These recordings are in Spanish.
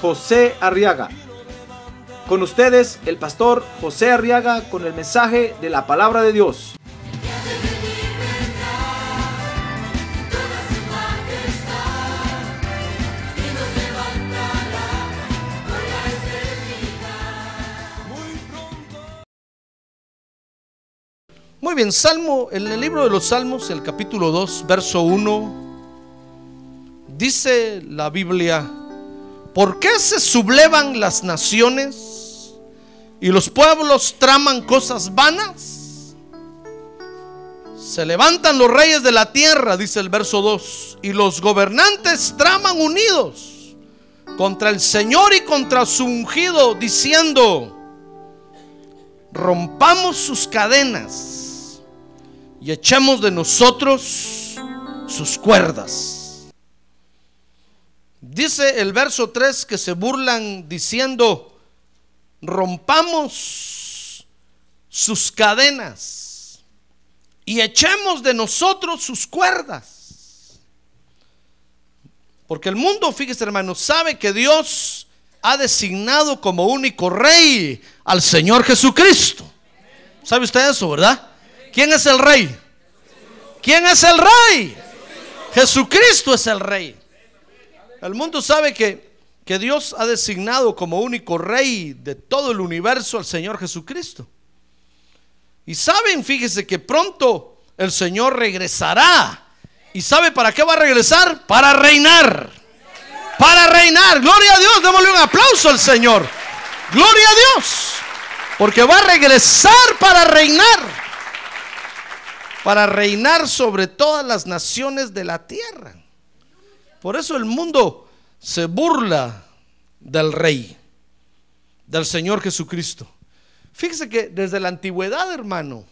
José Arriaga. Con ustedes, el pastor José Arriaga con el mensaje de la palabra de Dios. Muy bien, Salmo, en el libro de los Salmos, el capítulo 2, verso 1, dice la Biblia, ¿por qué se sublevan las naciones y los pueblos traman cosas vanas? Se levantan los reyes de la tierra, dice el verso 2, y los gobernantes traman unidos contra el Señor y contra su ungido, diciendo, rompamos sus cadenas y echemos de nosotros sus cuerdas. Dice el verso 3 que se burlan diciendo, rompamos sus cadenas y echemos de nosotros sus cuerdas. Porque el mundo, fíjese hermano, sabe que Dios ha designado como único rey al Señor Jesucristo. ¿Sabe usted eso, verdad? ¿Quién es el rey? ¿Quién es el rey? Jesucristo es el rey. El mundo sabe que, que Dios ha designado como único rey de todo el universo al Señor Jesucristo. Y saben, fíjese que pronto el Señor regresará. ¿Y sabe para qué va a regresar? Para reinar. Para reinar. Gloria a Dios. Démosle un aplauso al Señor. Gloria a Dios. Porque va a regresar para reinar para reinar sobre todas las naciones de la tierra. Por eso el mundo se burla del rey, del Señor Jesucristo. Fíjese que desde la antigüedad, hermano,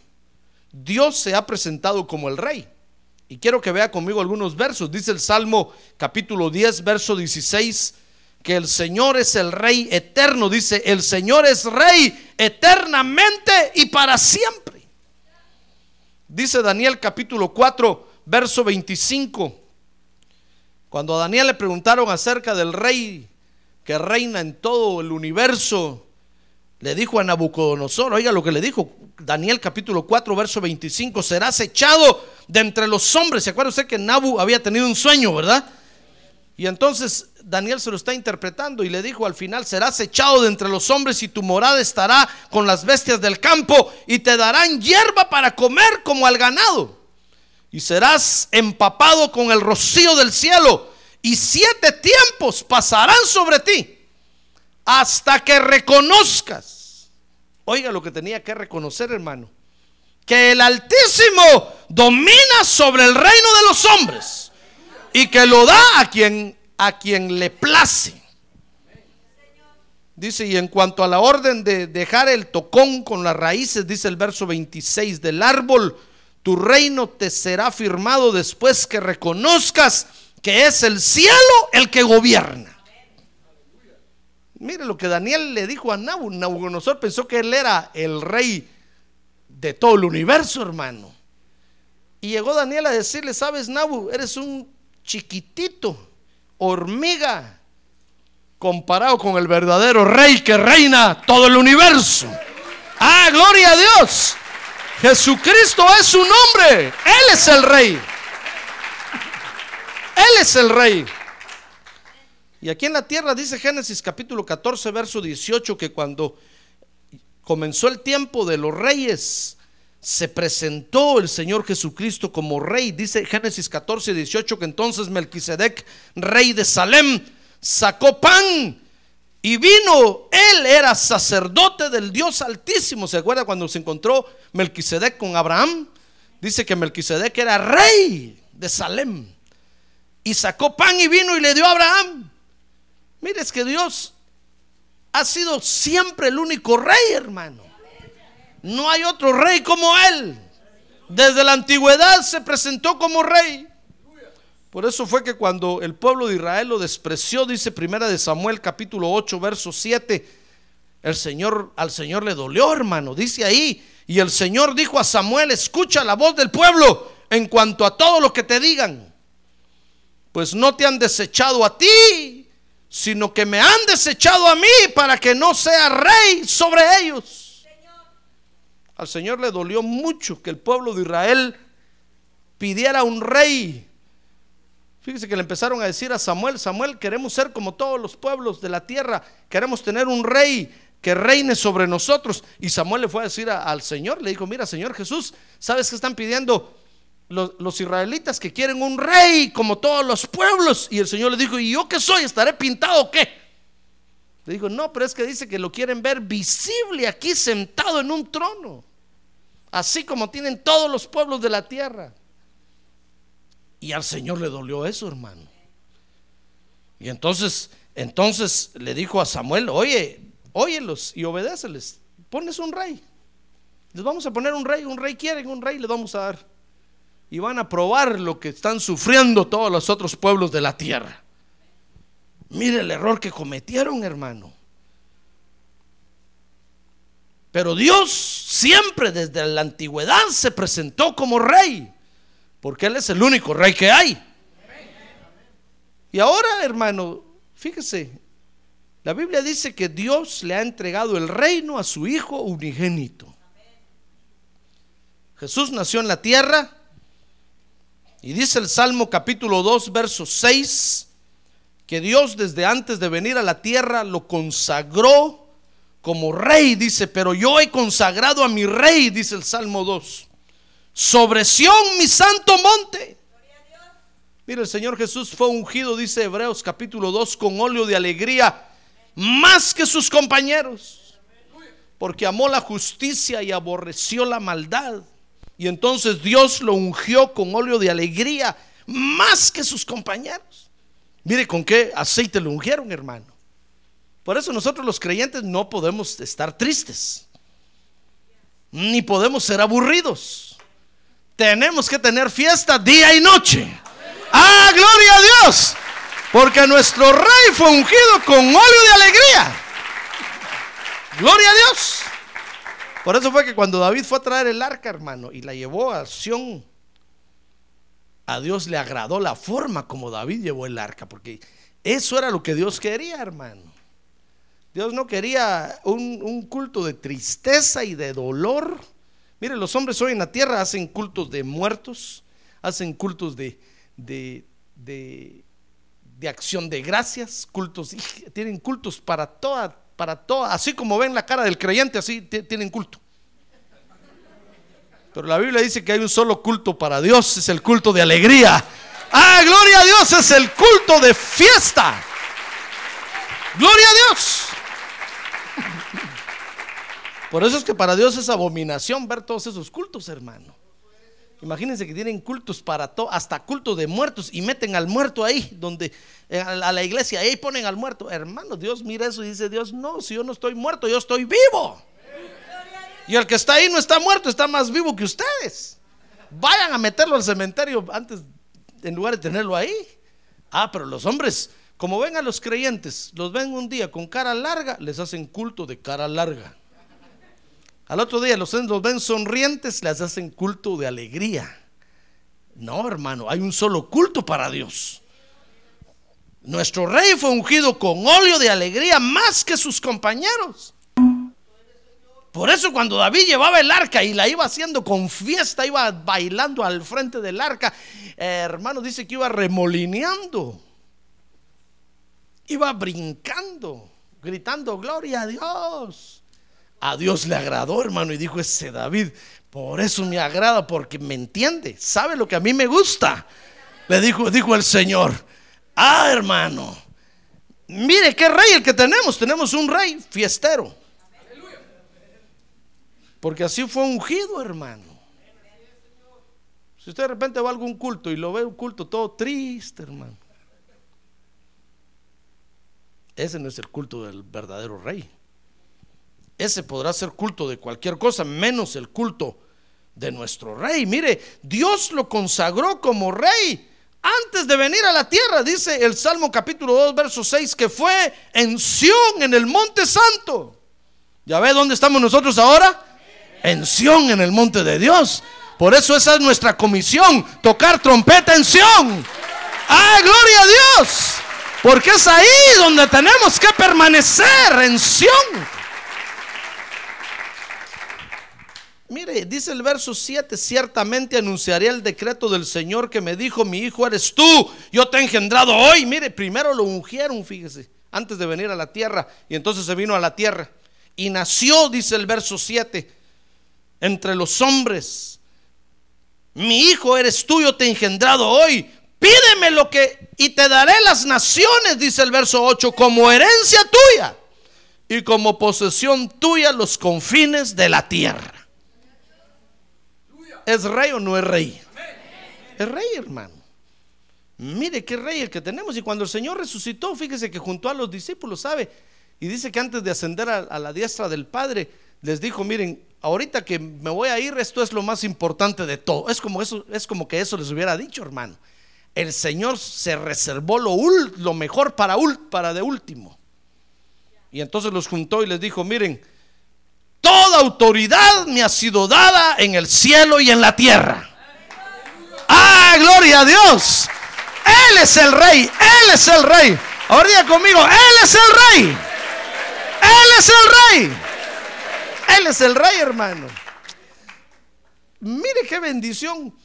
Dios se ha presentado como el rey. Y quiero que vea conmigo algunos versos. Dice el Salmo capítulo 10, verso 16, que el Señor es el rey eterno. Dice, el Señor es rey eternamente y para siempre. Dice Daniel capítulo 4, verso 25. Cuando a Daniel le preguntaron acerca del rey que reina en todo el universo, le dijo a Nabucodonosor, oiga lo que le dijo, Daniel capítulo 4, verso 25, serás echado de entre los hombres. ¿Se acuerda usted que Nabu había tenido un sueño, verdad? Y entonces Daniel se lo está interpretando y le dijo al final, serás echado de entre los hombres y tu morada estará con las bestias del campo y te darán hierba para comer como al ganado. Y serás empapado con el rocío del cielo y siete tiempos pasarán sobre ti hasta que reconozcas. Oiga lo que tenía que reconocer, hermano. Que el Altísimo domina sobre el reino de los hombres y que lo da a quien a quien le place. Dice, y en cuanto a la orden de dejar el tocón con las raíces, dice el verso 26 del árbol, tu reino te será firmado después que reconozcas que es el cielo el que gobierna. Mire lo que Daniel le dijo a Nabu. Nabucodonosor pensó que él era el rey de todo el universo, hermano. Y llegó Daniel a decirle, sabes, Nabu, eres un chiquitito hormiga comparado con el verdadero rey que reina todo el universo. Ah, gloria a Dios. Jesucristo es su nombre. Él es el rey. Él es el rey. Y aquí en la tierra dice Génesis capítulo 14, verso 18, que cuando comenzó el tiempo de los reyes, se presentó el Señor Jesucristo como rey. Dice Génesis 14, 18 que entonces Melquisedec, rey de Salem, sacó pan y vino. Él era sacerdote del Dios Altísimo. ¿Se acuerda cuando se encontró Melquisedec con Abraham? Dice que Melquisedec era rey de Salem. Y sacó pan y vino y le dio a Abraham. Mire, es que Dios ha sido siempre el único rey, hermano. No hay otro rey como él. Desde la antigüedad se presentó como rey. Por eso fue que cuando el pueblo de Israel lo despreció, dice Primera de Samuel capítulo 8, verso 7, el Señor al Señor le dolió, hermano, dice ahí, y el Señor dijo a Samuel, escucha la voz del pueblo en cuanto a todo lo que te digan. Pues no te han desechado a ti, sino que me han desechado a mí para que no sea rey sobre ellos. Al Señor le dolió mucho que el pueblo de Israel pidiera un rey Fíjese que le empezaron a decir a Samuel, Samuel, queremos ser como todos los pueblos de la tierra, queremos tener un rey que reine sobre nosotros. Y Samuel le fue a decir al Señor, le dijo, mira Señor Jesús, ¿sabes que están pidiendo los, los, israelitas que quieren un rey como todos los pueblos? Y el Señor le dijo, ¿y yo qué soy? ¿Estaré pintado o qué? Le dijo, no, pero es que dice que lo quieren ver visible aquí sentado en un trono, así como tienen todos los pueblos de la tierra. Y al Señor le dolió eso, hermano. Y entonces, entonces le dijo a Samuel, oye, óyelos y obedéceles. Pones un rey. Les vamos a poner un rey, un rey quieren, un rey le vamos a dar. Y van a probar lo que están sufriendo todos los otros pueblos de la tierra. Mire el error que cometieron, hermano. Pero Dios siempre desde la antigüedad se presentó como rey porque Él es el único rey que hay. Y ahora, hermano, fíjese, la Biblia dice que Dios le ha entregado el reino a su Hijo unigénito. Jesús nació en la tierra y dice el Salmo capítulo 2, verso 6, que Dios desde antes de venir a la tierra lo consagró como rey, dice, pero yo he consagrado a mi rey, dice el Salmo 2 sobre Sión, mi santo monte. Mire, el Señor Jesús fue ungido, dice Hebreos capítulo 2, con óleo de alegría, más que sus compañeros, porque amó la justicia y aborreció la maldad. Y entonces Dios lo ungió con óleo de alegría, más que sus compañeros. Mire con qué aceite lo ungieron, hermano. Por eso nosotros los creyentes no podemos estar tristes, ni podemos ser aburridos tenemos que tener fiesta día y noche. Ah, gloria a Dios. Porque nuestro rey fue ungido con óleo de alegría. Gloria a Dios. Por eso fue que cuando David fue a traer el arca, hermano, y la llevó a Sión, a Dios le agradó la forma como David llevó el arca, porque eso era lo que Dios quería, hermano. Dios no quería un, un culto de tristeza y de dolor Mire, los hombres hoy en la tierra hacen cultos de muertos, hacen cultos de, de, de, acción de gracias, cultos, tienen cultos para toda, para toda, así como ven la cara del creyente, así tienen culto. Pero la Biblia dice que hay un solo culto para Dios, es el culto de alegría. Ah, gloria a Dios, es el culto de fiesta. Gloria a Dios. Por eso es que para Dios es abominación ver todos esos cultos, hermano. Imagínense que tienen cultos para todo, hasta cultos de muertos y meten al muerto ahí, donde eh, a la iglesia, ahí ponen al muerto. Hermano, Dios mira eso y dice, Dios, no, si yo no estoy muerto, yo estoy vivo. Y el que está ahí no está muerto, está más vivo que ustedes. Vayan a meterlo al cementerio antes, en lugar de tenerlo ahí. Ah, pero los hombres, como ven a los creyentes, los ven un día con cara larga, les hacen culto de cara larga. Al otro día los, los ven sonrientes, les hacen culto de alegría. No, hermano, hay un solo culto para Dios. Nuestro rey fue ungido con óleo de alegría más que sus compañeros. Por eso cuando David llevaba el arca y la iba haciendo con fiesta, iba bailando al frente del arca, hermano, dice que iba remolineando, iba brincando, gritando, gloria a Dios. A Dios le agradó, hermano, y dijo ese David, por eso me agrada, porque me entiende, sabe lo que a mí me gusta. Le dijo, dijo el Señor, ah, hermano, mire qué rey el que tenemos, tenemos un rey fiestero. Porque así fue ungido, hermano. Si usted de repente va a algún culto y lo ve un culto todo triste, hermano. Ese no es el culto del verdadero rey. Ese podrá ser culto de cualquier cosa, menos el culto de nuestro rey. Mire, Dios lo consagró como rey antes de venir a la tierra, dice el Salmo capítulo 2, verso 6, que fue en Sión, en el monte santo. ¿Ya ve dónde estamos nosotros ahora? En Sión, en el monte de Dios. Por eso esa es nuestra comisión, tocar trompeta en Sión. ¡Ah, gloria a Dios! Porque es ahí donde tenemos que permanecer en Sión. Mire, dice el verso 7, ciertamente anunciaré el decreto del Señor que me dijo, mi hijo eres tú, yo te he engendrado hoy. Mire, primero lo ungieron, fíjese, antes de venir a la tierra, y entonces se vino a la tierra. Y nació, dice el verso 7, entre los hombres. Mi hijo eres tú, yo te he engendrado hoy. Pídeme lo que, y te daré las naciones, dice el verso 8, como herencia tuya y como posesión tuya los confines de la tierra. ¿Es rey o no es rey? Es rey, hermano. Mire qué rey el que tenemos. Y cuando el Señor resucitó, fíjese que junto a los discípulos, ¿sabe? Y dice que antes de ascender a, la diestra del Padre, les dijo, miren, ahorita que me voy a ir, esto es lo más importante de todo. Es como, eso, es como que eso les hubiera dicho, hermano. El Señor se reservó lo, lo mejor para, para de último. Y entonces los juntó y les dijo, miren, Toda autoridad me ha sido dada en el cielo y en la tierra. Ah, gloria a Dios. Él es el rey. Él es el rey. Ahora conmigo, Él es el rey. Él es el rey. Él es el rey, hermano. Mire qué bendición.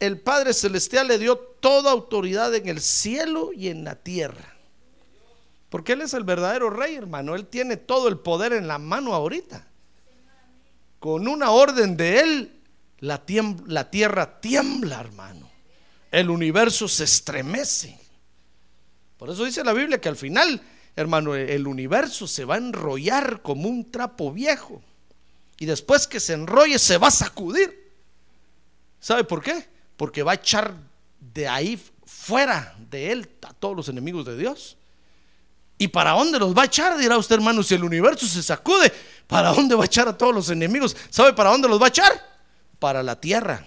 El Padre Celestial le dio toda autoridad en el cielo y en la tierra. Porque Él es el verdadero rey, hermano. Él tiene todo el poder en la mano ahorita con una orden de Él, la, la tierra tiembla, hermano. El universo se estremece. Por eso dice la Biblia que al final, hermano, el universo se va a enrollar como un trapo viejo. Y después que se enrolle, se va a sacudir. ¿Sabe por qué? Porque va a echar de ahí fuera de él a todos los enemigos de Dios. ¿Y para dónde los va a echar? Dirá usted, hermano, si el universo se sacude, ¿para dónde va a echar a todos los enemigos? ¿Sabe para dónde los va a echar? Para la tierra.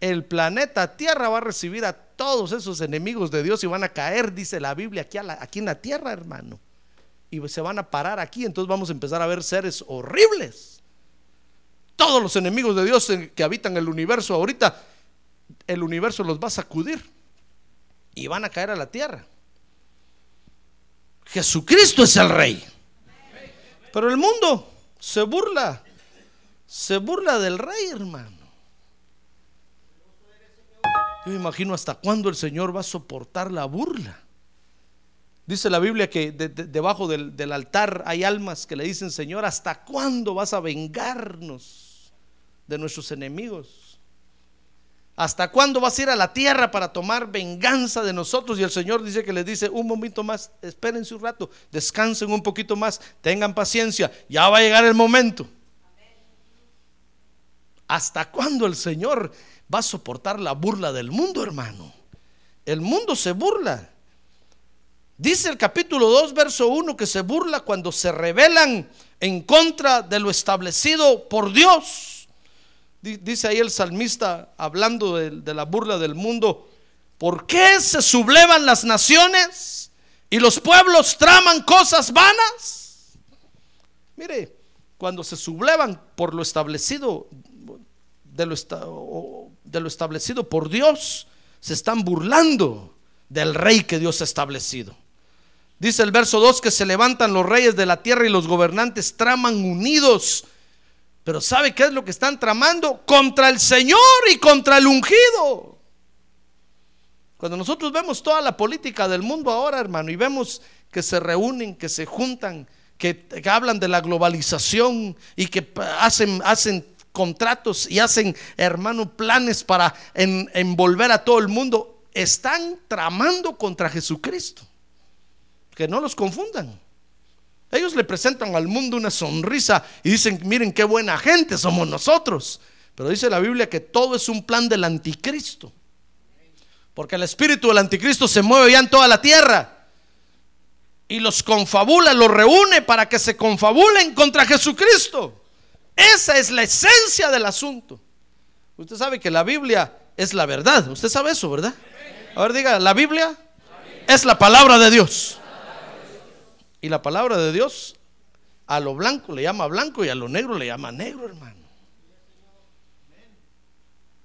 El planeta Tierra va a recibir a todos esos enemigos de Dios y van a caer, dice la Biblia, aquí, aquí en la tierra, hermano. Y se van a parar aquí, entonces vamos a empezar a ver seres horribles. Todos los enemigos de Dios que habitan el universo ahorita, el universo los va a sacudir y van a caer a la tierra. Jesucristo es el rey. Pero el mundo se burla, se burla del rey, hermano. Yo imagino hasta cuándo el Señor va a soportar la burla. Dice la Biblia que debajo del, del altar hay almas que le dicen, Señor, ¿hasta cuándo vas a vengarnos de nuestros enemigos? ¿Hasta cuándo vas a ir a la tierra para tomar venganza de nosotros? Y el Señor dice que les dice, un momento más, espérense un rato, descansen un poquito más, tengan paciencia, ya va a llegar el momento. ¿Hasta cuándo el Señor va a soportar la burla del mundo, hermano? El mundo se burla. Dice el capítulo 2, verso 1, que se burla cuando se rebelan en contra de lo establecido por Dios. Dice ahí el salmista hablando de, la burla del mundo. ¿Por qué se sublevan las naciones y los pueblos traman cosas vanas? Mire, cuando se sublevan por lo establecido, de lo, de lo establecido por Dios, se están burlando del rey que Dios ha establecido. Dice el verso 2 que se levantan los reyes de la tierra y los gobernantes traman unidos pero ¿sabe qué es lo que están tramando? Contra el Señor y contra el ungido. Cuando nosotros vemos toda la política del mundo ahora, hermano, y vemos que se reúnen, que se juntan, que, hablan de la globalización y que hacen, hacen contratos y hacen, hermano, planes para envolver a todo el mundo, están tramando contra Jesucristo. Que no los confundan. Ellos le presentan al mundo una sonrisa y dicen, miren qué buena gente somos nosotros. Pero dice la Biblia que todo es un plan del anticristo. Porque el espíritu del anticristo se mueve ya en toda la tierra. y los confabula, los reúne para que se confabulen contra Jesucristo. Esa es la esencia del asunto. Usted sabe que la Biblia es la verdad. Usted sabe eso, ¿verdad? A ver, diga, la Biblia es la palabra de Dios. Y la palabra de Dios a lo blanco le llama blanco y a lo negro le llama negro, hermano.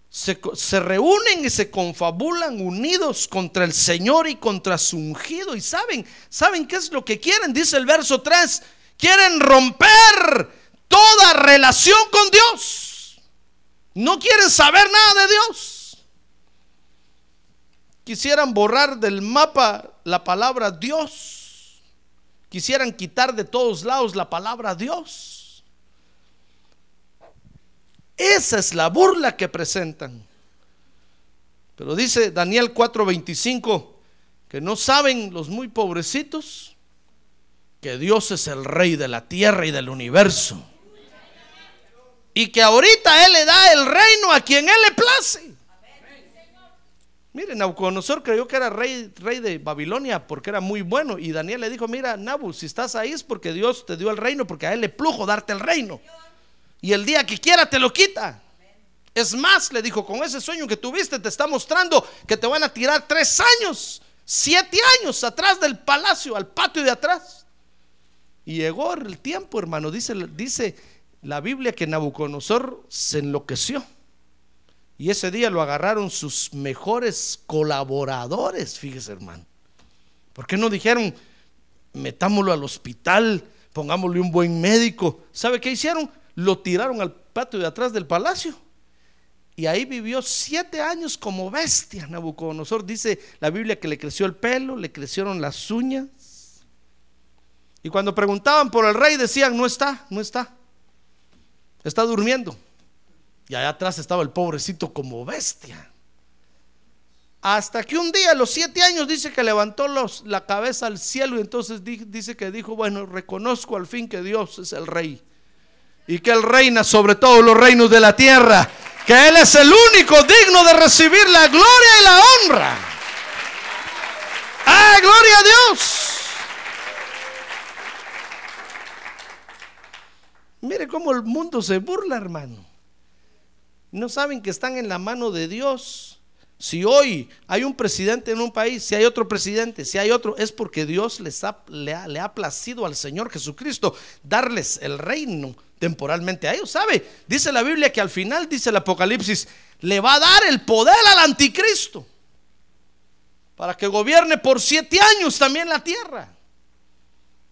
Se, se, reúnen y se confabulan unidos contra el Señor y contra su ungido. Y saben, ¿saben qué es lo que quieren? Dice el verso 3. Quieren romper toda relación con Dios. No quieren saber nada de Dios. Quisieran borrar del mapa la palabra Dios. Quisieran quitar de todos lados la palabra Dios. Esa es la burla que presentan. Pero dice Daniel 4:25 que no saben los muy pobrecitos que Dios es el rey de la tierra y del universo. Y que ahorita Él le da el reino a quien Él le place. Miren, Nabucodonosor creyó que era rey, rey de Babilonia porque era muy bueno. Y Daniel le dijo, mira, Nabu, si estás ahí es porque Dios te dio el reino, porque a Él le plujo darte el reino y el día que quiera te lo quita. Es más, le dijo, con ese sueño que tuviste te está mostrando que te van a tirar tres años, siete años atrás del palacio, al patio de atrás. Y llegó el tiempo, hermano, dice, dice la Biblia que Nabucodonosor se enloqueció. Y ese día lo agarraron sus mejores colaboradores, fíjese hermano. ¿Por qué no dijeron, metámoslo al hospital, pongámosle un buen médico? ¿Sabe qué hicieron? lo tiraron al patio de atrás del palacio. Y ahí vivió siete años como bestia. Nabucodonosor dice la Biblia que le creció el pelo, le crecieron las uñas. Y cuando preguntaban por el rey decían, no está, no está. Está durmiendo. Y allá atrás estaba el pobrecito como bestia. Hasta que un día, a los siete años, dice que levantó la cabeza al cielo y entonces dice que dijo, bueno, reconozco al fin que Dios es el rey y que Él reina sobre todos los reinos de la tierra, que Él es el único digno de recibir la gloria y la honra. ¡Ah, gloria a Dios! Mire cómo el mundo se burla, hermano. No saben que están en la mano de Dios. Si hoy hay un presidente en un país, si hay otro presidente, si hay otro, es porque Dios les le, ha, le ha placido al Señor Jesucristo darles el reino temporalmente a ellos. ¿Sabe? Dice la Biblia que al final, dice el Apocalipsis, le va a dar el poder al anticristo para que gobierne por siete años también la tierra.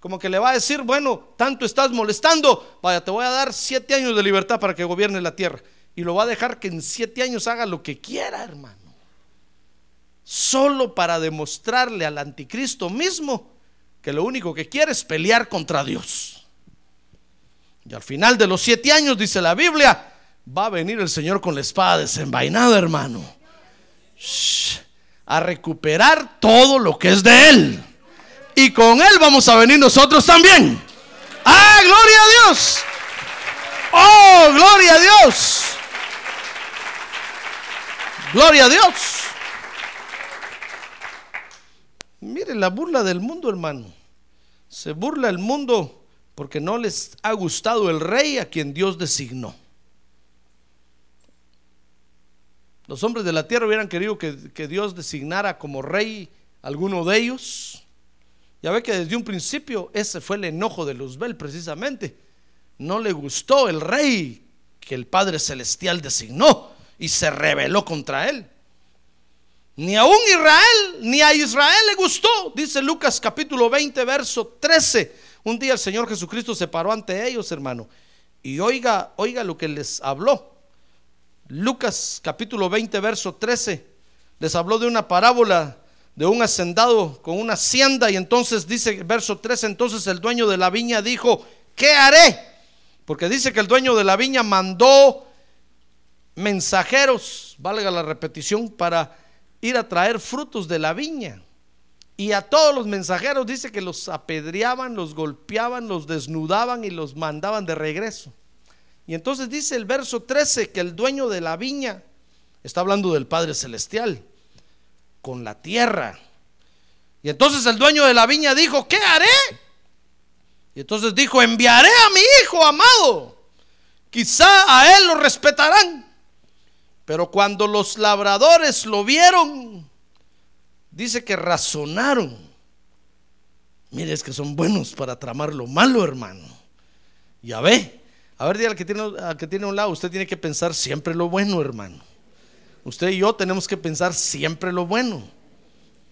Como que le va a decir, bueno, tanto estás molestando, vaya, te voy a dar siete años de libertad para que gobierne la tierra. Y lo va a dejar que en siete años haga lo que quiera, hermano. Solo para demostrarle al anticristo mismo que lo único que quiere es pelear contra Dios. Y al final de los siete años, dice la Biblia, va a venir el Señor con la espada desenvainada, hermano. a recuperar todo lo que es de Él. Y con Él vamos a venir nosotros también. ¡Ah, gloria a Dios! ¡Oh, gloria a Dios! ¡Gloria a Dios! Mire la burla del mundo, hermano. Se burla el mundo porque no les ha gustado el rey a quien Dios designó. Los hombres de la tierra hubieran querido que, Dios designara como rey alguno de ellos. Ya ve que desde un principio ese fue el enojo de Luzbel precisamente. No le gustó el rey que el Padre Celestial designó y se rebeló contra él. Ni a un Israel, ni a Israel le gustó, dice Lucas capítulo 20, verso 13. Un día el Señor Jesucristo se paró ante ellos, hermano, y oiga, oiga lo que les habló. Lucas capítulo 20, verso 13, les habló de una parábola de un hacendado con una hacienda y entonces dice verso 13, entonces el dueño de la viña dijo, ¿qué haré? Porque dice que el dueño de la viña mandó mensajeros, valga la repetición, para ir a traer frutos de la viña. Y a todos los mensajeros dice que los apedreaban, los golpeaban, los desnudaban y los mandaban de regreso. Y entonces dice el verso 13 que el dueño de la viña, está hablando del Padre Celestial, con la tierra, Y entonces el dueño de la viña dijo, ¿qué haré? Y entonces dijo, enviaré a mi hijo amado. Quizá a él lo respetarán. Pero cuando los labradores lo vieron, dice que razonaron. Mire, es que son buenos para tramar lo malo, hermano. Ya ve. A ver, dígale que tiene, al que tiene a un lado, usted tiene que pensar siempre lo bueno, hermano. Usted y yo tenemos que pensar siempre lo bueno.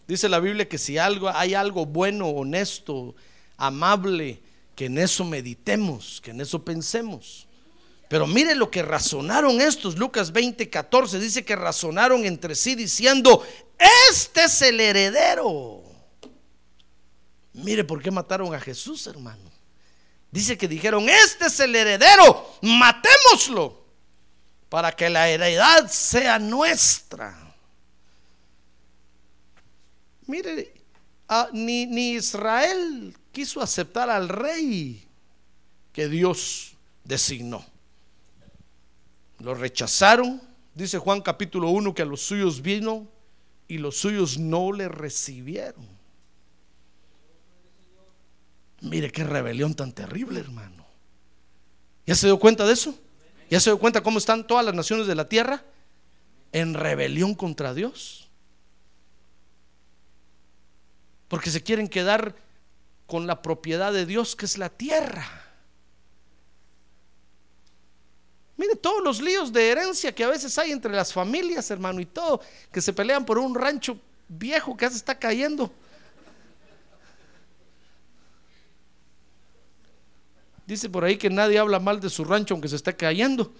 Dice la Biblia que si algo, hay algo bueno, honesto, amable, que en eso meditemos, que en eso pensemos. Pero mire lo que razonaron estos, Lucas 20, 14, dice que razonaron entre sí diciendo, este es el heredero. Mire por qué mataron a Jesús, hermano. Dice que dijeron, este es el heredero, matémoslo para que la heredad sea nuestra. Mire, ni, ni Israel quiso aceptar al rey que Dios designó. Lo rechazaron. Dice Juan capítulo 1 que a los suyos vino y los suyos no le recibieron. Mire qué rebelión tan terrible, hermano. ¿Ya se dio cuenta de eso? ¿Ya se dio cuenta cómo están todas las naciones de la tierra? En rebelión contra Dios. Porque se quieren quedar con la propiedad de Dios que es la tierra. Mire todos los líos de herencia que a veces hay entre las familias, hermano, y todo, que se pelean por un rancho viejo que se está cayendo. Dice por ahí que nadie habla mal de su rancho aunque se esté cayendo.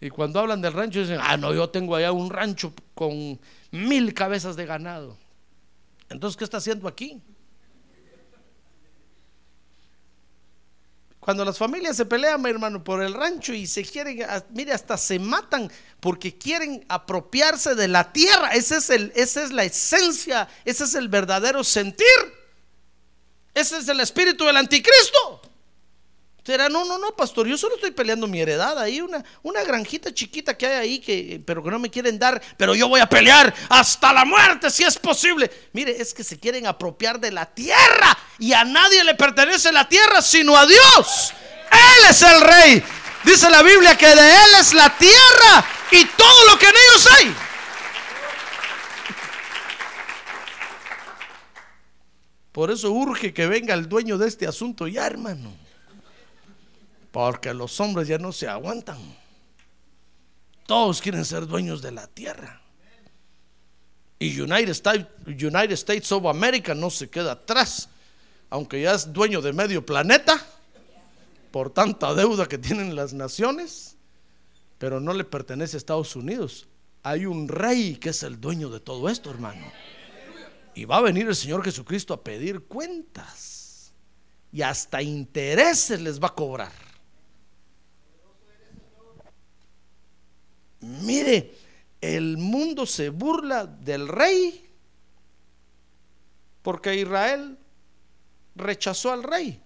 Y cuando hablan del rancho dicen, ah, no, yo tengo allá un rancho con mil cabezas de ganado. Entonces, ¿qué está haciendo aquí? Cuando las familias se pelean, mi hermano, por el rancho y se quieren, mire, hasta se matan porque quieren apropiarse de la tierra. Ese es el, esa es la esencia, ese es el verdadero sentir. Ese es el espíritu del anticristo. Será, no, no, no, pastor, yo solo estoy peleando mi heredad ahí, una, una granjita chiquita que hay ahí, que, pero que no me quieren dar, pero yo voy a pelear hasta la muerte si es posible. Mire, es que se quieren apropiar de la tierra y a nadie le pertenece la tierra sino a Dios. Él es el rey. Dice la Biblia que de Él es la tierra y todo lo que en ellos hay. Por eso urge que venga el dueño de este asunto ya, hermano. Porque los hombres ya no se aguantan. Todos quieren ser dueños de la tierra. Y United States, United States of America no se queda atrás, aunque ya es dueño de medio planeta por tanta deuda que tienen las naciones, pero no le pertenece a Estados Unidos. Hay un rey que es el dueño de todo esto, hermano. Y va a venir el Señor Jesucristo a pedir cuentas. Y hasta intereses les va a cobrar. Mire, el mundo se burla del rey porque Israel rechazó al rey.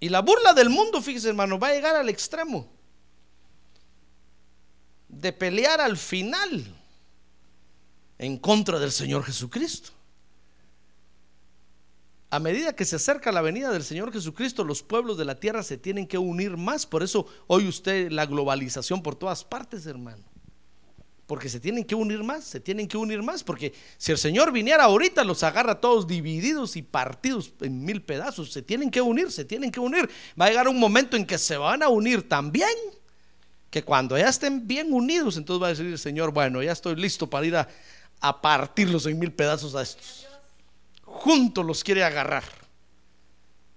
Y la burla del mundo, fíjese hermano, va a llegar al extremo de pelear al final en contra del Señor Jesucristo. A medida que se acerca la venida del Señor Jesucristo, los pueblos de la tierra se tienen que unir más. Por eso hoy usted la globalización por todas partes, hermano. Porque se tienen que unir más, se tienen que unir más. Porque si el Señor viniera ahorita, los agarra todos divididos y partidos en mil pedazos. Se tienen que unir, se tienen que unir. Va a llegar un momento en que se van a unir también. Que cuando ya estén bien unidos, entonces va a decir el Señor, bueno, ya estoy listo para ir a, a partirlos en mil pedazos a estos juntos los quiere agarrar.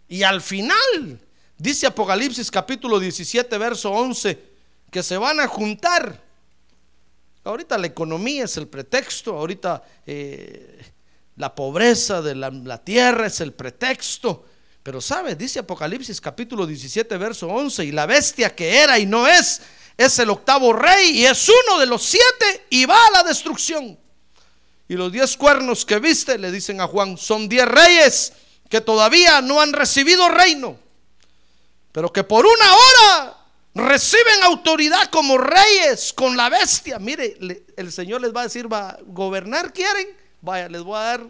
Y al final, dice Apocalipsis capítulo 17, verso 11, que se van a juntar. Ahorita la economía es el pretexto, ahorita eh, la pobreza de la, la tierra es el pretexto. Pero sabe, dice Apocalipsis capítulo 17, verso 11, y la bestia que era y no es, es el octavo rey y es uno de los siete y va a la destrucción. Y los diez cuernos que viste, le dicen a Juan, son diez reyes que todavía no han recibido reino, pero que por una hora reciben autoridad como reyes con la bestia. Mire, el Señor les va a decir, va a gobernar, quieren, Vaya, les voy a dar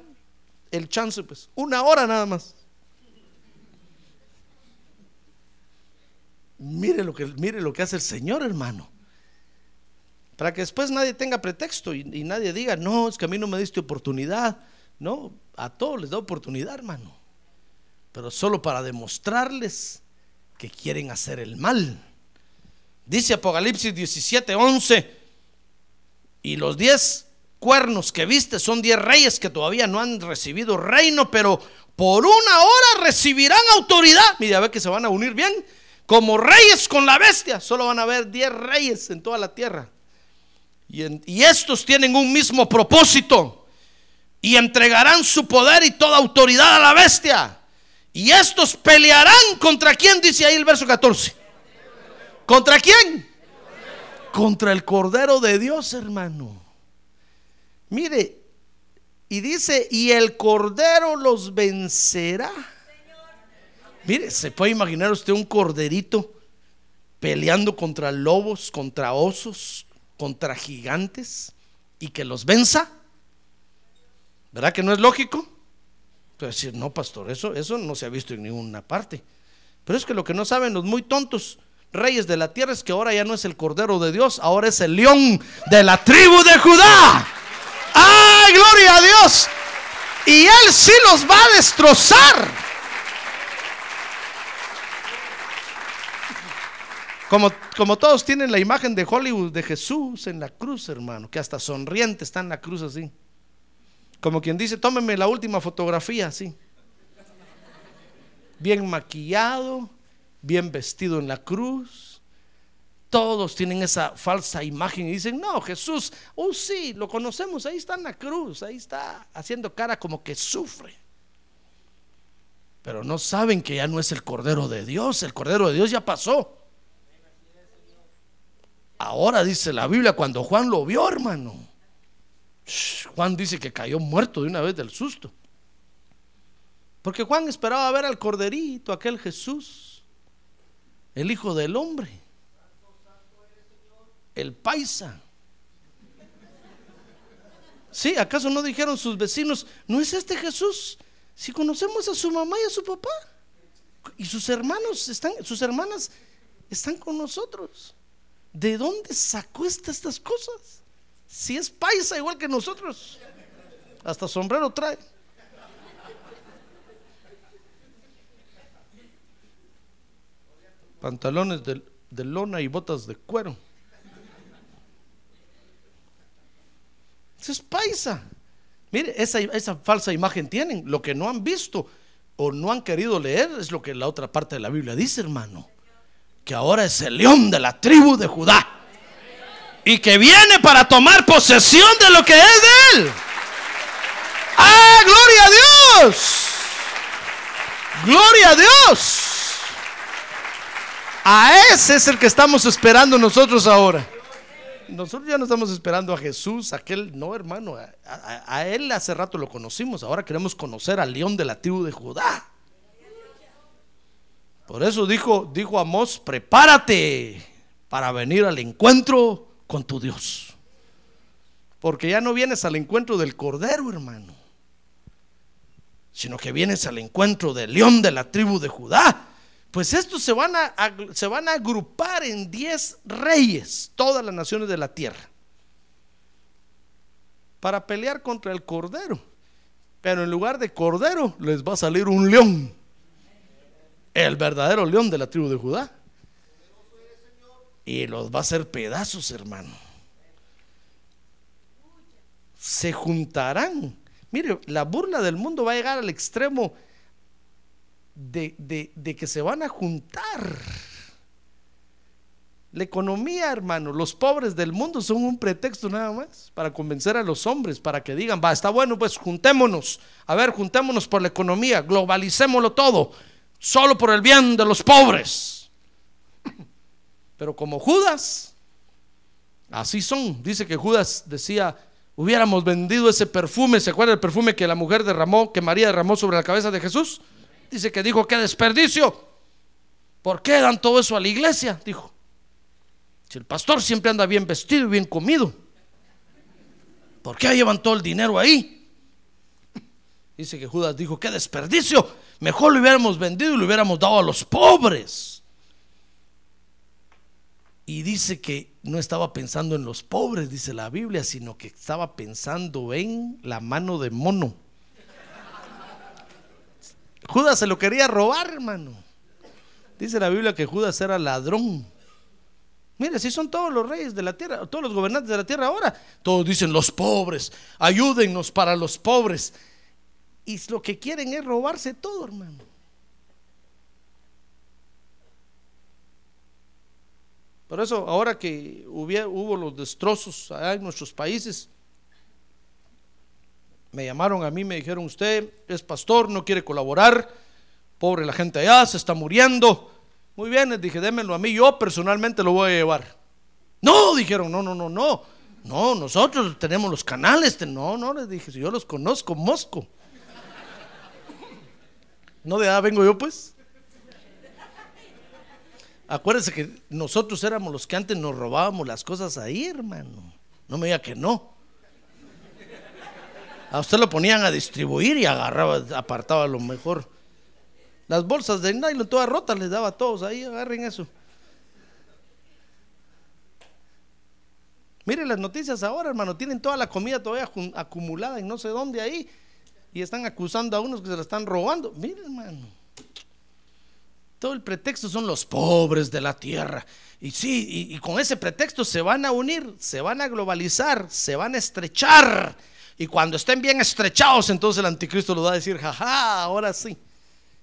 el chance, pues, una hora nada más. Mire lo que, mire lo que hace el Señor, hermano. Para que después nadie tenga pretexto y, nadie diga, no, es que a mí no me diste oportunidad. No, a todos les da oportunidad, hermano. Pero solo para demostrarles que quieren hacer el mal. Dice Apocalipsis 17, 11. Y los diez cuernos que viste son diez reyes que todavía no han recibido reino, pero por una hora recibirán autoridad. Mira, a ver que se van a unir bien. Como reyes con la bestia. Solo van a haber diez reyes en toda la tierra. Y, estos tienen un mismo propósito. Y entregarán su poder y toda autoridad a la bestia. Y estos pelearán contra quién, dice ahí el verso 14. ¿Contra quién? Contra el Cordero de Dios, hermano. Mire, y dice, y el Cordero los vencerá. Mire, se puede imaginar usted un corderito peleando contra lobos, contra osos, contra gigantes y que los venza. ¿Verdad que no es lógico? Puede decir, no, pastor, eso, eso no se ha visto en ninguna parte. Pero es que lo que no saben los muy tontos reyes de la tierra es que ahora ya no es el Cordero de Dios, ahora es el león de la tribu de Judá. ¡Ay, gloria a Dios! Y él sí los va a destrozar. Como, todos tienen la imagen de Hollywood de Jesús en la cruz, hermano, que hasta sonriente está en la cruz así. Como quien dice, tómeme la última fotografía así. Bien maquillado, bien vestido en la cruz. Todos tienen esa falsa imagen y dicen, no, Jesús, oh sí, lo conocemos, ahí está en la cruz, ahí está haciendo cara como que sufre. Pero no saben que ya no es el Cordero de Dios, el Cordero de Dios ya pasó. Ahora dice la Biblia, cuando Juan lo vio, hermano, Juan dice que cayó muerto de una vez del susto. Porque Juan esperaba ver al corderito, aquel Jesús, el Hijo del Hombre, el paisa. Sí, ¿acaso no dijeron sus vecinos, no es este Jesús? Si conocemos a su mamá y a su papá, y sus hermanos están, sus hermanas están con nosotros. ¿De dónde sacó esta- estas cosas? Si es paisa igual que nosotros, hasta sombrero trae. Pantalones de, de lona y botas de cuero. Eso es paisa. Mire, esa, esa falsa imagen tienen. Lo que no han visto o no han querido leer es lo que la otra parte de la Biblia dice, hermano. Que ahora es el león de la tribu de Judá. Y que viene para tomar posesión de lo que es de él. ¡Ah, gloria a Dios! ¡Gloria a Dios! A ese es el que estamos esperando nosotros ahora. Nosotros ya no estamos esperando a Jesús, aquel, no hermano, a, a- a él hace rato lo conocimos, ahora queremos conocer al león de la tribu de Judá. Por eso dijo, dijo Amós, prepárate para venir al encuentro con tu Dios. Porque ya no vienes al encuentro del Cordero, hermano, sino que vienes al encuentro del león de la tribu de Judá. Pues estos se van a, se van a agrupar en 10 reyes, todas las naciones de la tierra, para pelear contra el Cordero. Pero en lugar de Cordero les va a salir un león, el verdadero león de la tribu de Judá. Y los va a hacer pedazos, hermano. Se juntarán. Mire, la burla del mundo va a llegar al extremo de, de- de que se van a juntar. La economía, hermano, los pobres del mundo son un pretexto nada más para convencer a los hombres, para que digan, va, está bueno, pues juntémonos. A ver, juntémonos por la economía, globalicémoslo todo, solo por el bien de los pobres. Pero como Judas, así son. Dice que Judas decía, hubiéramos vendido ese perfume, ¿se acuerda el perfume que la mujer derramó, que María derramó sobre la cabeza de Jesús? Dice que dijo, qué desperdicio. ¿Por qué dan todo eso a la iglesia? Dijo. Si el pastor siempre anda bien vestido y bien comido, ¿por qué llevan todo el dinero ahí? Dice que Judas dijo, qué desperdicio, mejor lo hubiéramos vendido y lo hubiéramos dado a los pobres. Y dice que no estaba pensando en los pobres, dice la Biblia, sino que estaba pensando en la mano de mono. Judas se lo quería robar, hermano. Dice la Biblia que Judas era ladrón. Mire, si son todos los reyes de la tierra, todos los gobernantes de la tierra ahora. Todos dicen los pobres, ayúdennos para los pobres. Y lo que quieren es robarse todo, hermano. Por eso, ahora que hubo, los destrozos allá en nuestros países, me llamaron a mí, me dijeron, usted es pastor, no quiere colaborar, pobre la gente allá, se está muriendo. Muy bien, les dije, démenlo a mí, yo personalmente lo voy a llevar. No, dijeron, no, no, no, no. No, nosotros tenemos los canales. No, no, les dije, yo los conozco, Mosco. No de ah, vengo yo pues. Acuérdense que nosotros éramos los que antes nos robábamos las cosas ahí, hermano. No me diga que no. A usted lo ponían a distribuir y agarraba, apartaba lo mejor. Las bolsas de nylon todas rotas les daba a todos ahí, agarren eso. Miren las noticias ahora, hermano, tienen toda la comida todavía acumulada en no sé dónde ahí y están acusando a unos que se la están robando. Miren, hermano. Todo el pretexto son los pobres de la tierra. Y sí, y, con ese pretexto se van a unir, se van a globalizar, se van a estrechar. Y cuando estén bien estrechados, entonces el anticristo lo va a decir, jaja, ahora sí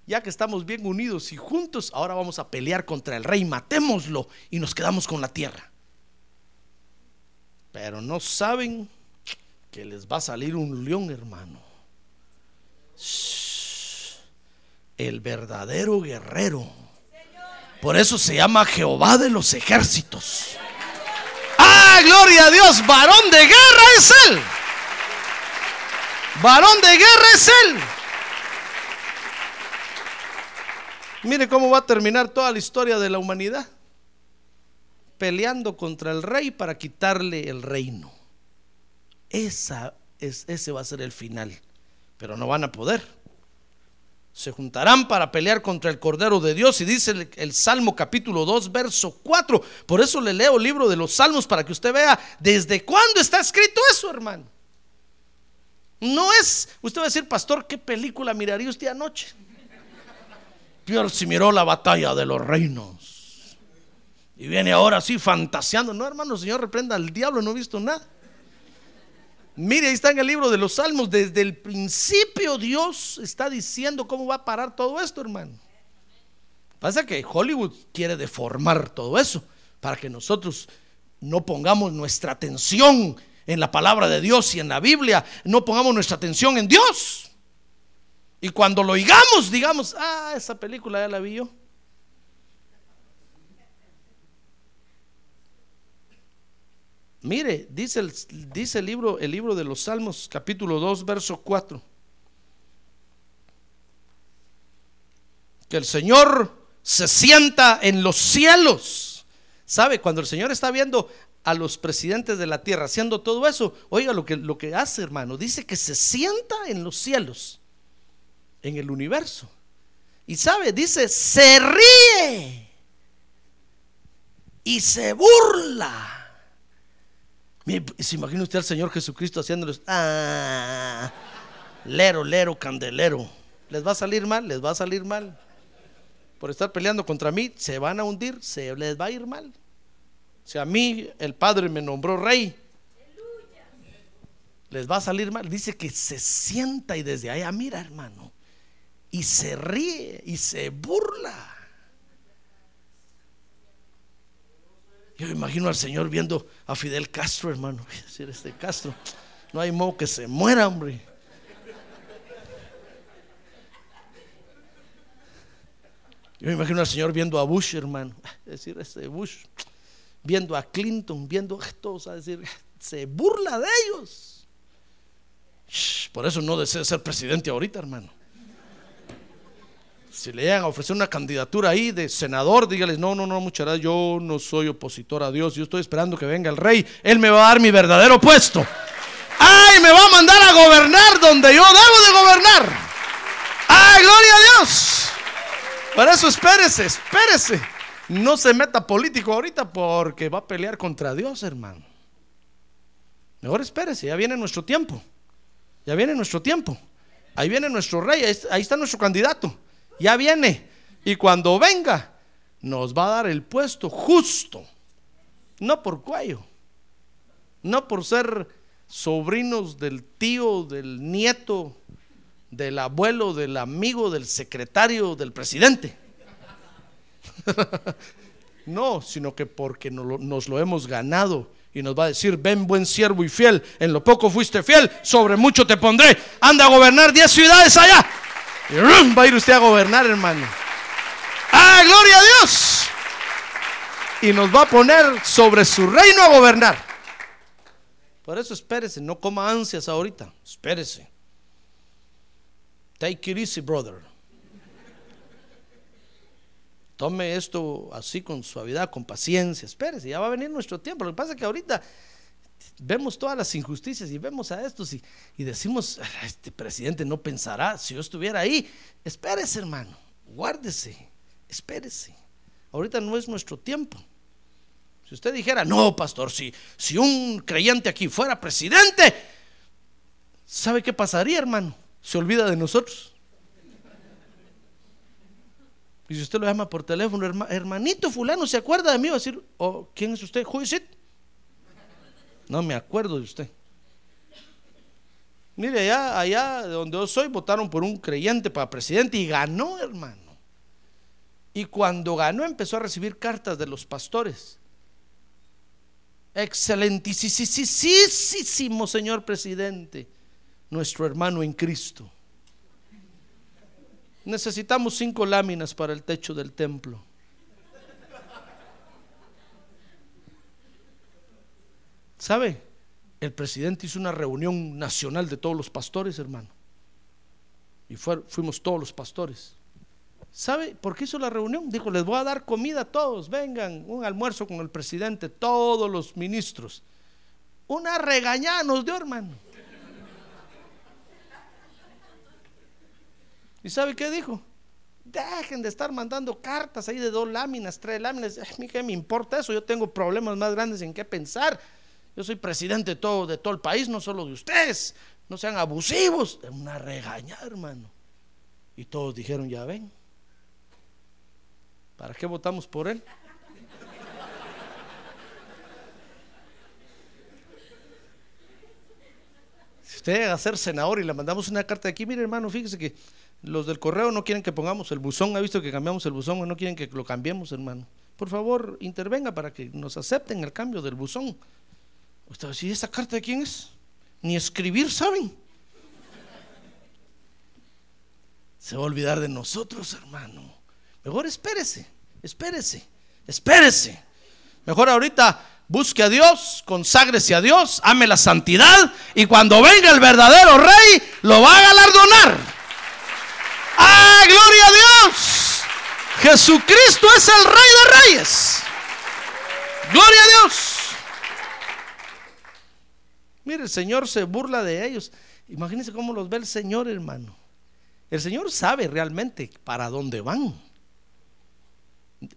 ya que estamos bien unidos y juntos, ahora vamos a pelear contra el rey, matémoslo y nos quedamos con la tierra. Pero no saben que les va a salir un león, hermano. El verdadero guerrero. Por eso se llama Jehová de los ejércitos. ¡Ah, gloria a Dios! Varón de guerra es él. Varón de guerra es él. Mire cómo va a terminar toda la historia de la humanidad. Peleando contra el rey para quitarle el reino. Esa es, ese va a ser el final. Pero no van a poder. Se juntarán para pelear contra el Cordero de Dios. Y dice el, Salmo capítulo 2, verso 4. Por eso le leo el libro de los Salmos para que usted vea desde cuándo está escrito eso, hermano. No es, usted va a decir, pastor, ¿qué película miraría usted anoche? Peor si miró la batalla de los reinos. Y viene ahora así fantaseando. No, hermano, Señor, reprenda al diablo, no he visto nada. Mire, ahí está en el libro de los Salmos. Desde el principio Dios está diciendo cómo va a parar todo esto, hermano. Pasa que Hollywood quiere deformar todo eso para que nosotros no pongamos nuestra atención en la palabra de Dios y en la Biblia, no pongamos nuestra atención en Dios. Y cuando lo oigamos, digamos, ah, esa película ya la vi yo. Mire, dice el, dice el libro, el libro de los Salmos, capítulo 2, verso 4. Que el Señor se sienta en los cielos. ¿Sabe? Cuando el Señor está viendo a los presidentes de la tierra haciendo todo eso, oiga lo que, lo que hace, hermano. Dice que se sienta en los cielos en el universo. Y sabe, dice, se ríe y se burla. Se imagina usted al Señor Jesucristo haciéndoles, ah, lero, lero, candelero. ¿Les va a salir mal? ¿Les va a salir mal? Por estar peleando contra mí, se van a hundir, se les va a ir mal. Si a mí el Padre me nombró rey, les va a salir mal. Dice que se sienta y desde allá mira, hermano y se ríe y se burla. Yo imagino al Señor viendo a Fidel Castro, hermano. Decir, este Castro, no hay modo que se muera, hombre. Yo me imagino al Señor viendo a Bush, hermano. Es decir, este Bush, viendo a Clinton, viendo a todos, a decir, se burla de ellos. Por eso no desea ser presidente ahorita, hermano. Si le llegan a ofrecer una candidatura ahí de senador, dígales, no, no, no, muchas yo no soy opositor a Dios, yo estoy esperando que venga el rey, Él me va a dar mi verdadero puesto. ¡Ay, me va a mandar a gobernar donde yo debo de gobernar. ¡Ah, gloria a Dios! Por eso espérese, espérese. No se meta político ahorita porque va a pelear contra Dios, hermano. Mejor espérese, ya viene nuestro tiempo. Ya viene nuestro tiempo. Ahí viene nuestro rey, ahí está nuestro candidato. Ya viene. Y cuando venga, nos va a dar el puesto justo. No por cuello. No por ser sobrinos del tío, del nieto, del abuelo, del amigo, del secretario, del presidente. no, sino que porque nos lo hemos ganado y nos va a decir, ven buen siervo y fiel, en lo poco fuiste fiel, sobre mucho te pondré, anda a gobernar 10 ciudades allá. Va a ir usted a gobernar, hermano. ¡Ah, gloria a Dios! Y nos va a poner sobre su reino a gobernar. Por eso espérese, no coma ansias ahorita, espérese. Take it easy, brother. Tome esto así con suavidad, con paciencia. Espérese, ya va a venir nuestro tiempo. Lo que pasa es que ahorita vemos todas las injusticias y vemos a estos y, y decimos, este presidente no pensará si yo estuviera ahí. Espérese, hermano, guárdese, espérese. Ahorita no es nuestro tiempo. Si usted dijera, no, pastor, si, si un creyente aquí fuera presidente, ¿sabe qué pasaría, hermano? Se olvida de nosotros. Y si usted lo llama por teléfono, hermanito fulano, ¿se acuerda de mí? Va a decir, oh, ¿quién es usted? Who No me acuerdo de usted. Mire, allá, allá donde yo soy, votaron por un creyente para presidente y ganó, hermano. Y cuando ganó empezó a recibir cartas de los pastores. Excelentísimo señor presidente, nuestro hermano en Cristo. Necesitamos cinco láminas para el techo del templo. ¿Sabe? El presidente hizo una reunión nacional de todos los pastores, hermano. Y fuimos todos los pastores. ¿Sabe por qué hizo la reunión? Dijo, les voy a dar comida a todos, vengan, un almuerzo con el presidente, todos los ministros. Una regañada nos dio, hermano. ¿Y sabe qué dijo? Dejen de estar mandando cartas ahí de dos láminas, tres láminas. Qué me importa eso, yo tengo problemas más grandes en qué pensar. Yo soy presidente de todo, de todo el país, no solo de ustedes. No sean abusivos. Es una regaña, hermano. Y todos dijeron, ya ven. ¿Para qué votamos por él? Si usted llega a ser senador y le mandamos una carta aquí, mire hermano, fíjese que los del correo no quieren que pongamos el buzón, ha visto que cambiamos el buzón, no quieren que lo cambiemos, hermano. Por favor, intervenga para que nos acepten el cambio del buzón. Usted va ¿esta carta de quién es? Ni escribir saben. Se va a olvidar de nosotros, hermano. Mejor espérese, espérese, espérese. Mejor ahorita busque a Dios, conságrese a Dios, ame la santidad y cuando venga el verdadero rey, lo va a galardonar. ¡Ah, gloria a Dios! Jesucristo es el Rey de Reyes. Gloria a Dios. Mire, el Señor se burla de ellos. Imagínense cómo los ve el Señor, hermano. El Señor sabe realmente para dónde van.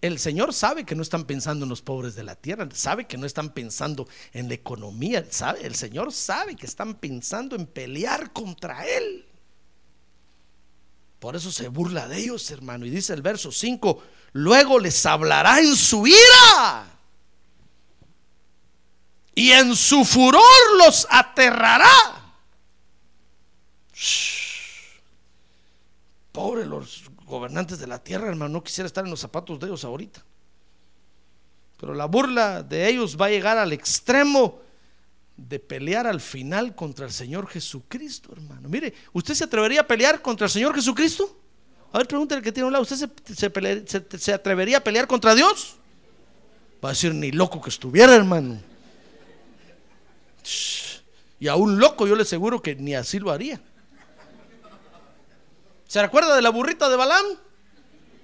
El Señor sabe que no están pensando en los pobres de la tierra, sabe que no están pensando en la economía, sabe, el Señor sabe que están pensando en pelear contra Él. Por eso se burla de ellos, hermano. Y dice el verso 5, luego les hablará en su ira. Y en su furor los aterrará. Pobre los gobernantes de la tierra, hermano. No quisiera estar en los zapatos de ellos ahorita. Pero la burla de ellos va a llegar al extremo de pelear al final contra el Señor Jesucristo, hermano. Mire, ¿usted se atrevería a pelear contra el Señor Jesucristo? A ver, pregúntale que tiene un lado, ¿usted se, atrevería a pelear contra Dios? Va a decir, ni loco que estuviera, hermano. Y a un loco yo le aseguro que ni así lo haría. ¿Se recuerda de la burrita de Balaam?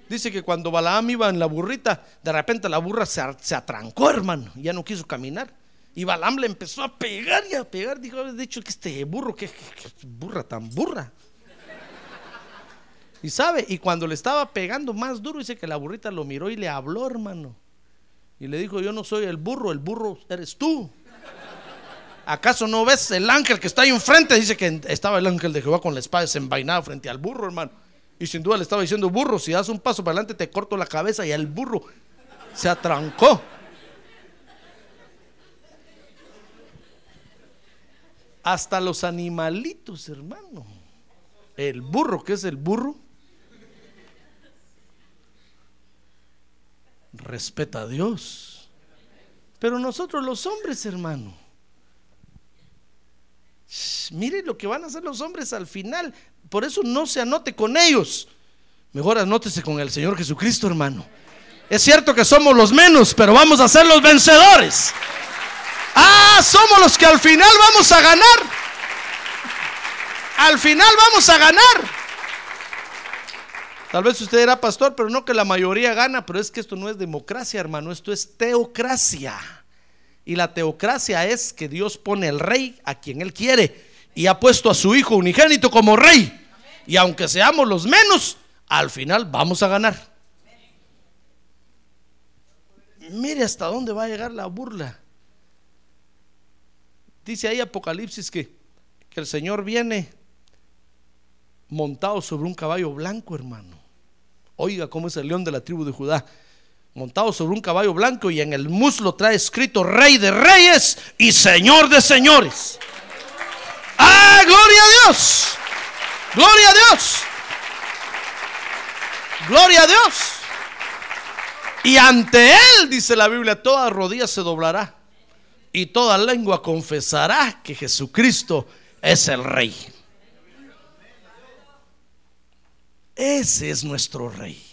Dice que cuando Balaam iba en la burrita, de repente la burra se, se atrancó, hermano, ya no quiso caminar Y Balaam le empezó a pegar y a pegar. Dijo, de hecho, que este burro, que, burra tan burra. Y sabe, y cuando le estaba pegando más duro, dice que la burrita lo miró y le habló, hermano. Y le dijo, yo no soy el burro, el burro eres tú. ¿Acaso no ves el ángel que está ahí enfrente? Dice que estaba el ángel de Jehová con la espada desenvainada frente al burro, hermano. Y sin duda le estaba diciendo, burro, si das un paso para adelante te corto la cabeza y el burro se atrancó. Hasta los animalitos, hermano. El burro, ¿qué es el burro? Respeta a Dios. Pero nosotros los hombres, hermano Mire lo que van a hacer los hombres al final. Por eso no se anote con ellos. Mejor anótese con el Señor Jesucristo, hermano. Es cierto que somos los menos, pero vamos a ser los vencedores. Ah, somos los que al final vamos a ganar. Al final vamos a ganar. Tal vez usted era pastor, pero no que la mayoría gana, pero es que esto no es democracia, hermano, esto es teocracia. Y la teocracia es que Dios pone el rey a quien Él quiere y ha puesto a su Hijo unigénito como rey. Y aunque seamos los menos, al final vamos a ganar. Mire hasta dónde va a llegar la burla. Dice ahí Apocalipsis que, que el Señor viene montado sobre un caballo blanco, hermano. Oiga cómo es el león de la tribu de Judá montado sobre un caballo blanco y en el muslo trae escrito Rey de Reyes y Señor de Señores. ¡Ah, gloria a Dios! ¡Gloria a Dios! ¡Gloria a Dios! Y ante Él, dice la Biblia, toda rodilla se doblará y toda lengua confesará que Jesucristo es el Rey. Ese es nuestro Rey.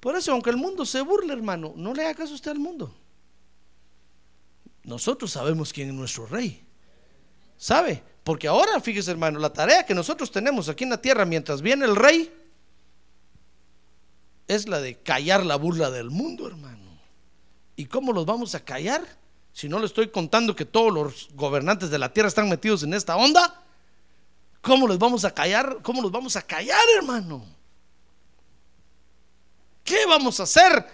Por eso, aunque el mundo se burle, hermano, no le haga caso usted al mundo. Nosotros sabemos quién es nuestro rey. ¿Sabe? Porque ahora, fíjese, hermano, la tarea que nosotros tenemos aquí en la tierra mientras viene el rey es la de callar la burla del mundo, hermano. ¿Y cómo los vamos a callar? Si no le estoy contando que todos los gobernantes de la tierra están metidos en esta onda, ¿cómo los vamos a callar? ¿Cómo los vamos a callar, hermano? ¿Qué vamos a hacer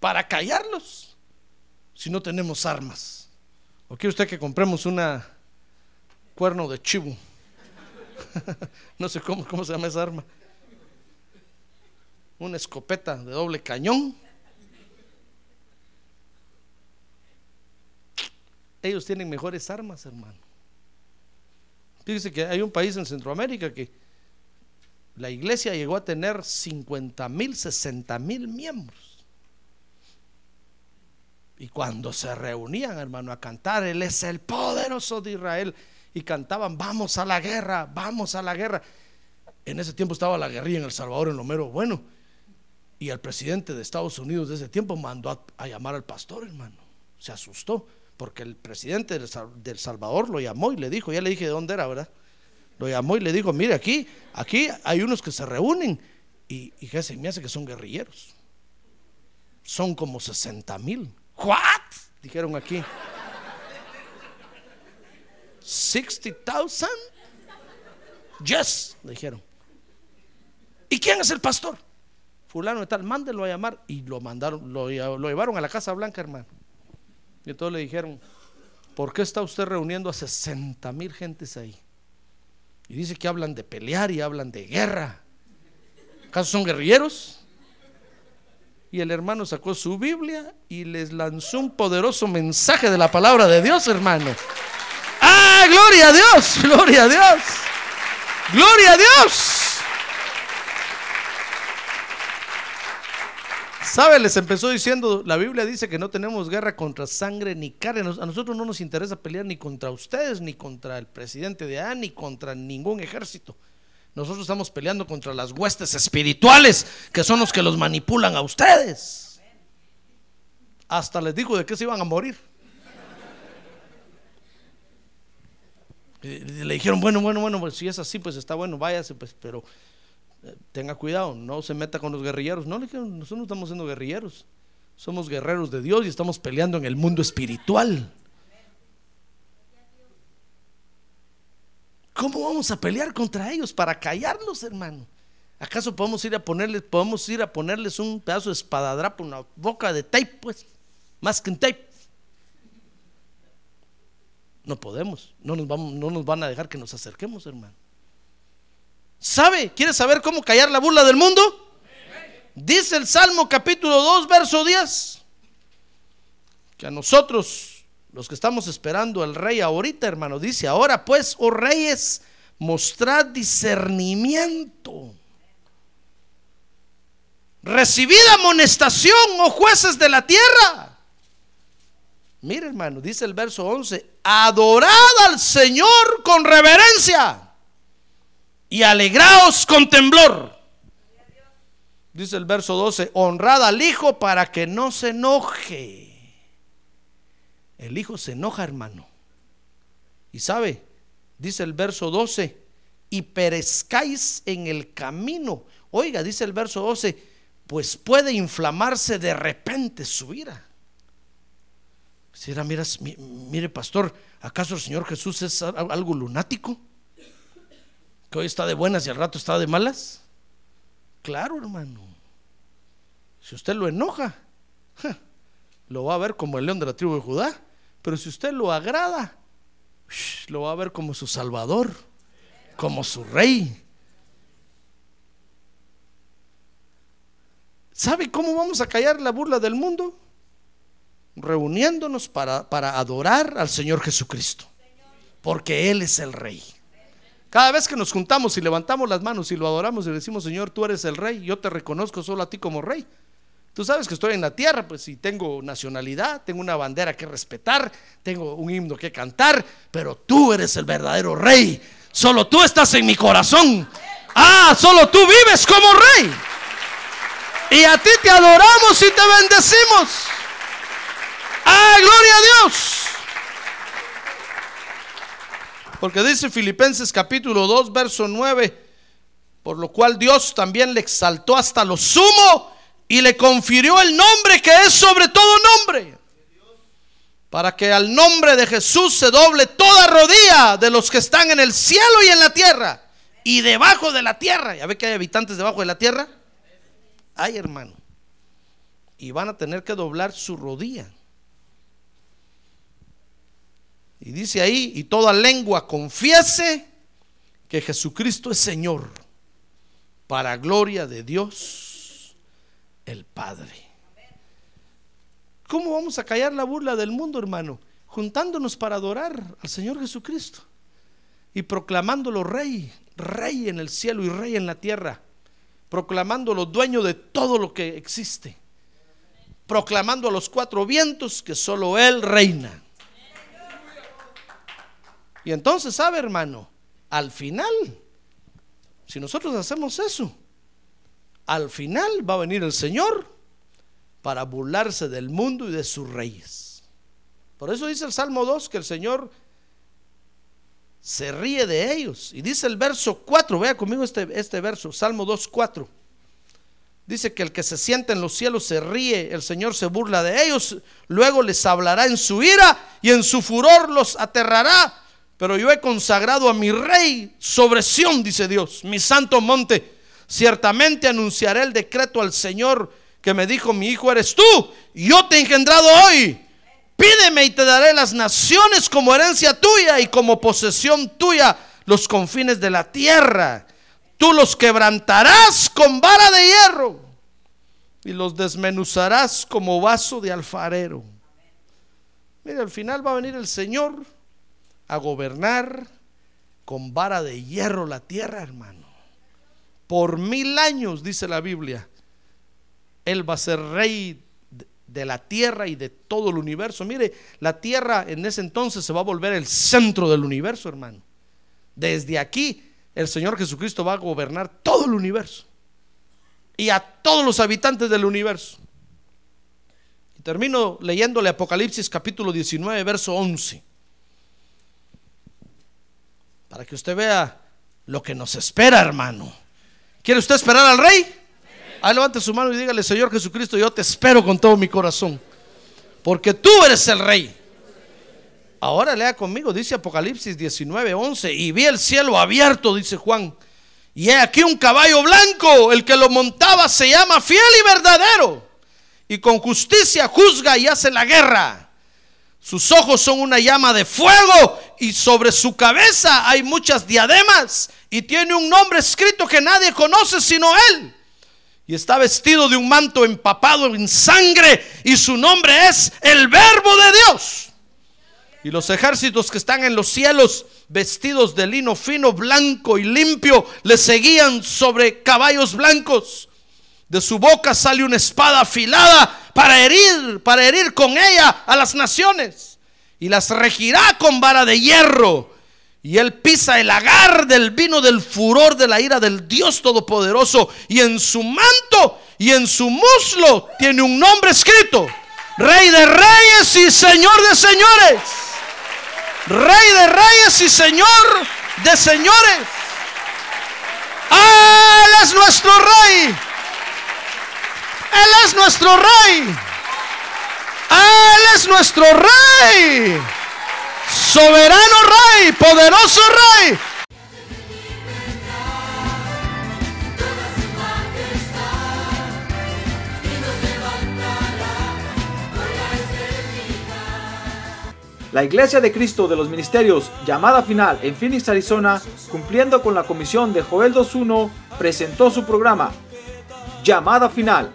para callarlos si no tenemos armas? ¿O quiere usted que compremos una cuerno de chivo? no sé cómo, cómo se llama esa arma. Una escopeta de doble cañón. Ellos tienen mejores armas, hermano. Fíjese que hay un país en Centroamérica que la iglesia llegó a tener 50 mil, 60 mil miembros. Y cuando se reunían, hermano, a cantar, Él es el poderoso de Israel, y cantaban, vamos a la guerra, vamos a la guerra. En ese tiempo estaba la guerrilla en El Salvador, en lo mero bueno. Y el presidente de Estados Unidos de ese tiempo mandó a, llamar al pastor, hermano. Se asustó, porque el presidente del Salvador lo llamó y le dijo, ya le dije de dónde era, ¿verdad? Lo llamó y le dijo, mire aquí, aquí hay unos que se reúnen y, y se me hace que son guerrilleros. Son como 60 mil. ¿What? Dijeron aquí. 60,000? Yes, le dijeron. ¿Y quién es el pastor? Fulano de tal, mándelo a llamar. Y lo mandaron, lo, lo llevaron a la Casa Blanca, hermano. Y entonces le dijeron, ¿por qué está usted reuniendo a 60 mil gentes ahí? Y dice que hablan de pelear y hablan de guerra. ¿Acaso son guerrilleros? Y el hermano sacó su Biblia y les lanzó un poderoso mensaje de la palabra de Dios, hermano. ¡Ah, gloria a Dios! ¡Gloria a Dios! ¡Gloria a Dios! ¿Sabe? Les empezó diciendo, la Biblia dice que no tenemos guerra contra sangre ni carne. A nosotros no nos interesa pelear ni contra ustedes, ni contra el presidente de A, ni contra ningún ejército. Nosotros estamos peleando contra las huestes espirituales, que son los que los manipulan a ustedes. Hasta les dijo de que se iban a morir. le dijeron, bueno, bueno, bueno, pues si es así, pues está bueno, váyase, pues, pero tenga cuidado, no se meta con los guerrilleros. No, nosotros no estamos siendo guerrilleros. Somos guerreros de Dios y estamos peleando en el mundo espiritual. ¿Cómo vamos a pelear contra ellos para callarlos, hermano? ¿Acaso podemos ir a ponerles, podemos ir a ponerles un pedazo de espadadrapo, una boca de tape, pues? Más que un tape. No podemos, no nos, no nos van a dejar que nos acerquemos, hermano. ¿Sabe? ¿Quiere saber cómo callar la burla del mundo? Dice el Salmo capítulo 2, verso 10, que a nosotros, los que estamos esperando al rey ahorita, hermano, dice, ahora pues, oh reyes, mostrad discernimiento. Recibid amonestación, oh jueces de la tierra. Mire, hermano, dice el verso 11, adorad al Señor con reverencia y alegraos con temblor. Dice el verso 12, honrad al Hijo para que no se enoje. El Hijo se enoja, hermano. Y sabe, dice el verso 12, y perezcáis en el camino. Oiga, dice el verso 12, pues puede inflamarse de repente su ira. Si mira, mire pastor, ¿acaso el Señor Jesús es algo lunático? ¿Que hoy está de buenas y al rato está de malas? Claro, hermano. Si usted lo enoja, lo va a ver como el león de la tribu de Judá. Pero si usted lo agrada, lo va a ver como su salvador, como su rey. ¿Sabe cómo vamos a callar la burla del mundo? Reuniéndonos para, para adorar al Señor Jesucristo. Porque Él es el rey. Cada vez que nos juntamos y levantamos las manos y lo adoramos y decimos, Señor, tú eres el rey, yo te reconozco solo a ti como rey. Tú sabes que estoy en la tierra, pues si tengo nacionalidad, tengo una bandera que respetar, tengo un himno que cantar, pero tú eres el verdadero rey. Solo tú estás en mi corazón. Ah, solo tú vives como rey. Y a ti te adoramos y te bendecimos. Ah, gloria a Dios. Porque dice Filipenses capítulo 2, verso 9, por lo cual Dios también le exaltó hasta lo sumo y le confirió el nombre que es sobre todo nombre. Para que al nombre de Jesús se doble toda rodilla de los que están en el cielo y en la tierra y debajo de la tierra. ¿Ya ve que hay habitantes debajo de la tierra? Ay, hermano. Y van a tener que doblar su rodilla. Y dice ahí, y toda lengua confiese que Jesucristo es Señor, para gloria de Dios el Padre. ¿Cómo vamos a callar la burla del mundo, hermano? Juntándonos para adorar al Señor Jesucristo y proclamándolo rey, rey en el cielo y rey en la tierra, proclamándolo dueño de todo lo que existe, proclamando a los cuatro vientos que solo Él reina. Y entonces, ¿sabe, hermano? Al final, si nosotros hacemos eso, al final va a venir el Señor para burlarse del mundo y de sus reyes. Por eso dice el Salmo 2 que el Señor se ríe de ellos. Y dice el verso 4, vea conmigo este, este verso, Salmo 2, 4. Dice que el que se sienta en los cielos se ríe, el Señor se burla de ellos, luego les hablará en su ira y en su furor los aterrará pero yo he consagrado a mi rey sobre Sión, dice Dios, mi santo monte. Ciertamente anunciaré el decreto al Señor que me dijo, mi hijo eres tú, yo te he engendrado hoy. Pídeme y te daré las naciones como herencia tuya y como posesión tuya los confines de la tierra. Tú los quebrantarás con vara de hierro y los desmenuzarás como vaso de alfarero. Mira, al final va a venir el Señor a gobernar con vara de hierro la tierra, hermano. Por mil años, dice la Biblia, Él va a ser rey de la tierra y de todo el universo. Mire, la tierra en ese entonces se va a volver el centro del universo, hermano. Desde aquí, el Señor Jesucristo va a gobernar todo el universo y a todos los habitantes del universo. Y termino leyéndole Apocalipsis capítulo 19, verso 11 para que usted vea lo que nos espera, hermano. ¿Quiere usted esperar al rey? Ahí levante su mano y dígale, Señor Jesucristo, yo te espero con todo mi corazón. Porque tú eres el rey. Ahora lea conmigo, dice Apocalipsis 19, 11. Y vi el cielo abierto, dice Juan. Y he aquí un caballo blanco. El que lo montaba se llama fiel y verdadero. Y con justicia juzga y hace la guerra. Sus ojos son una llama de fuego y sobre su cabeza hay muchas diademas y tiene un nombre escrito que nadie conoce sino él. Y está vestido de un manto empapado en sangre y su nombre es el verbo de Dios. Y los ejércitos que están en los cielos, vestidos de lino fino, blanco y limpio, le seguían sobre caballos blancos. De su boca sale una espada afilada para herir, para herir con ella a las naciones. Y las regirá con vara de hierro. Y él pisa el agar del vino del furor de la ira del Dios Todopoderoso. Y en su manto y en su muslo tiene un nombre escrito. Rey de reyes y Señor de señores. Rey de reyes y Señor de señores. Él es nuestro rey. Él es nuestro rey. Él es nuestro rey. Soberano rey, poderoso rey. La Iglesia de Cristo de los Ministerios, llamada final en Phoenix, Arizona, cumpliendo con la comisión de Joel 2.1, presentó su programa, Llamada Final.